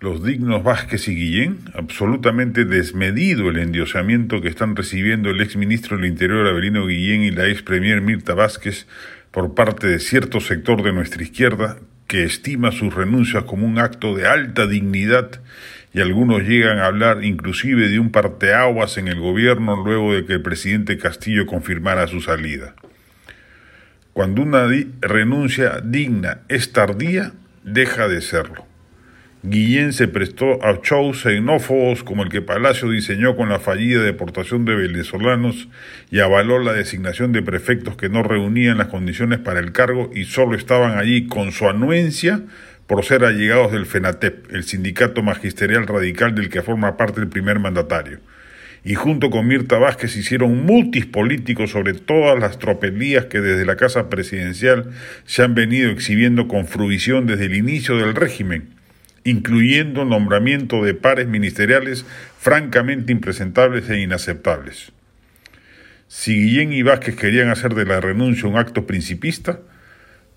los dignos Vázquez y Guillén, absolutamente desmedido el endiosamiento que están recibiendo el ex ministro del Interior Avelino Guillén y la ex premier Mirta Vázquez por parte de cierto sector de nuestra izquierda que estima sus renuncias como un acto de alta dignidad y algunos llegan a hablar inclusive de un parteaguas en el gobierno luego de que el presidente Castillo confirmara su salida. Cuando una renuncia digna es tardía, deja de serlo. Guillén se prestó a shows xenófobos como el que Palacio diseñó con la fallida deportación de venezolanos y avaló la designación de prefectos que no reunían las condiciones para el cargo y solo estaban allí con su anuencia por ser allegados del FENATEP, el sindicato magisterial radical del que forma parte el primer mandatario. Y junto con Mirta Vázquez hicieron multis políticos sobre todas las tropelías que desde la Casa Presidencial se han venido exhibiendo con fruición desde el inicio del régimen incluyendo nombramiento de pares ministeriales francamente impresentables e inaceptables. Si Guillén y Vázquez querían hacer de la renuncia un acto principista,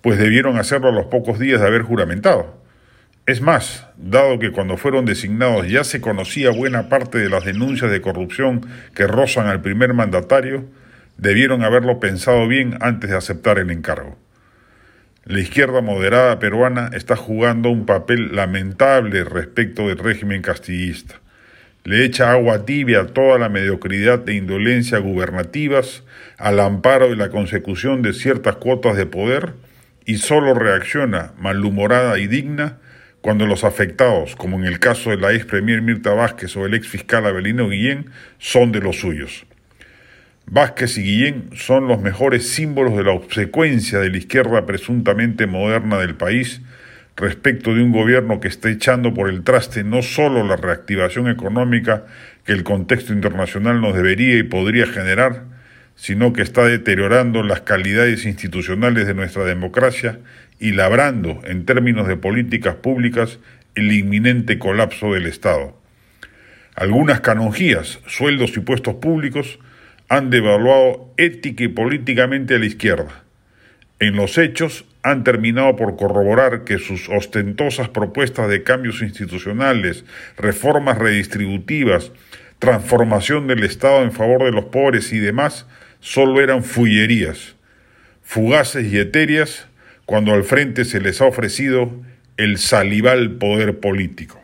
pues debieron hacerlo a los pocos días de haber juramentado. Es más, dado que cuando fueron designados ya se conocía buena parte de las denuncias de corrupción que rozan al primer mandatario, debieron haberlo pensado bien antes de aceptar el encargo. La izquierda moderada peruana está jugando un papel lamentable respecto del régimen castillista. Le echa agua tibia a toda la mediocridad e indolencia gubernativas al amparo de la consecución de ciertas cuotas de poder y solo reacciona malhumorada y digna cuando los afectados, como en el caso de la ex premier Mirta Vázquez o el ex fiscal Abelino Guillén, son de los suyos. Vázquez y Guillén son los mejores símbolos de la obsecuencia de la izquierda presuntamente moderna del país respecto de un gobierno que está echando por el traste no solo la reactivación económica que el contexto internacional nos debería y podría generar, sino que está deteriorando las calidades institucionales de nuestra democracia y labrando, en términos de políticas públicas, el inminente colapso del Estado. Algunas canonjías, sueldos y puestos públicos han devaluado ética y políticamente a la izquierda. En los hechos han terminado por corroborar que sus ostentosas propuestas de cambios institucionales, reformas redistributivas, transformación del Estado en favor de los pobres y demás, solo eran fullerías, fugaces y etéreas, cuando al frente se les ha ofrecido el salival poder político.